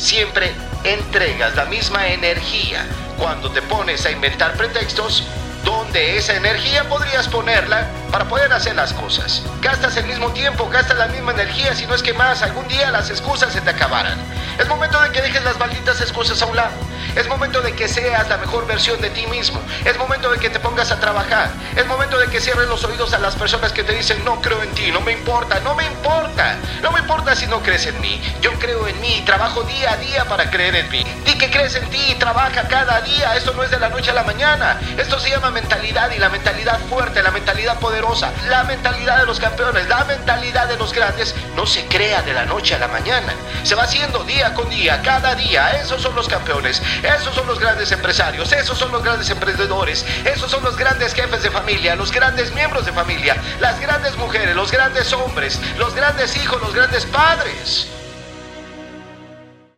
siempre entregas la misma energía. Cuando te pones a inventar pretextos, ¿dónde esa energía podrías ponerla para poder hacer las cosas? Gastas el mismo tiempo, gastas la misma energía, si no es que más, algún día las excusas se te acabarán. Es momento de que dejes las malditas excusas a un lado. Es momento de que seas la mejor versión de ti mismo. Es momento de que te pongas a trabajar. Es momento de que cierres los oídos a las personas que te dicen no creo en ti, no me importa, no me importa. No me importa si no crees en mí. Yo creo en mí trabajo día a día para creer en mí. Di que crees en ti y trabaja cada día. Esto no es de la noche a la mañana. Esto se llama mentalidad y la mentalidad fuerte, la mentalidad poderosa, la mentalidad de los campeones, la mentalidad de los grandes no se crea de la noche a la mañana. Se va haciendo día con día, cada día. Esos son los campeones. Esos son los grandes empresarios, esos son los grandes emprendedores, esos son los grandes jefes de familia, los grandes miembros de familia, las grandes mujeres, los grandes hombres, los grandes hijos, los grandes padres.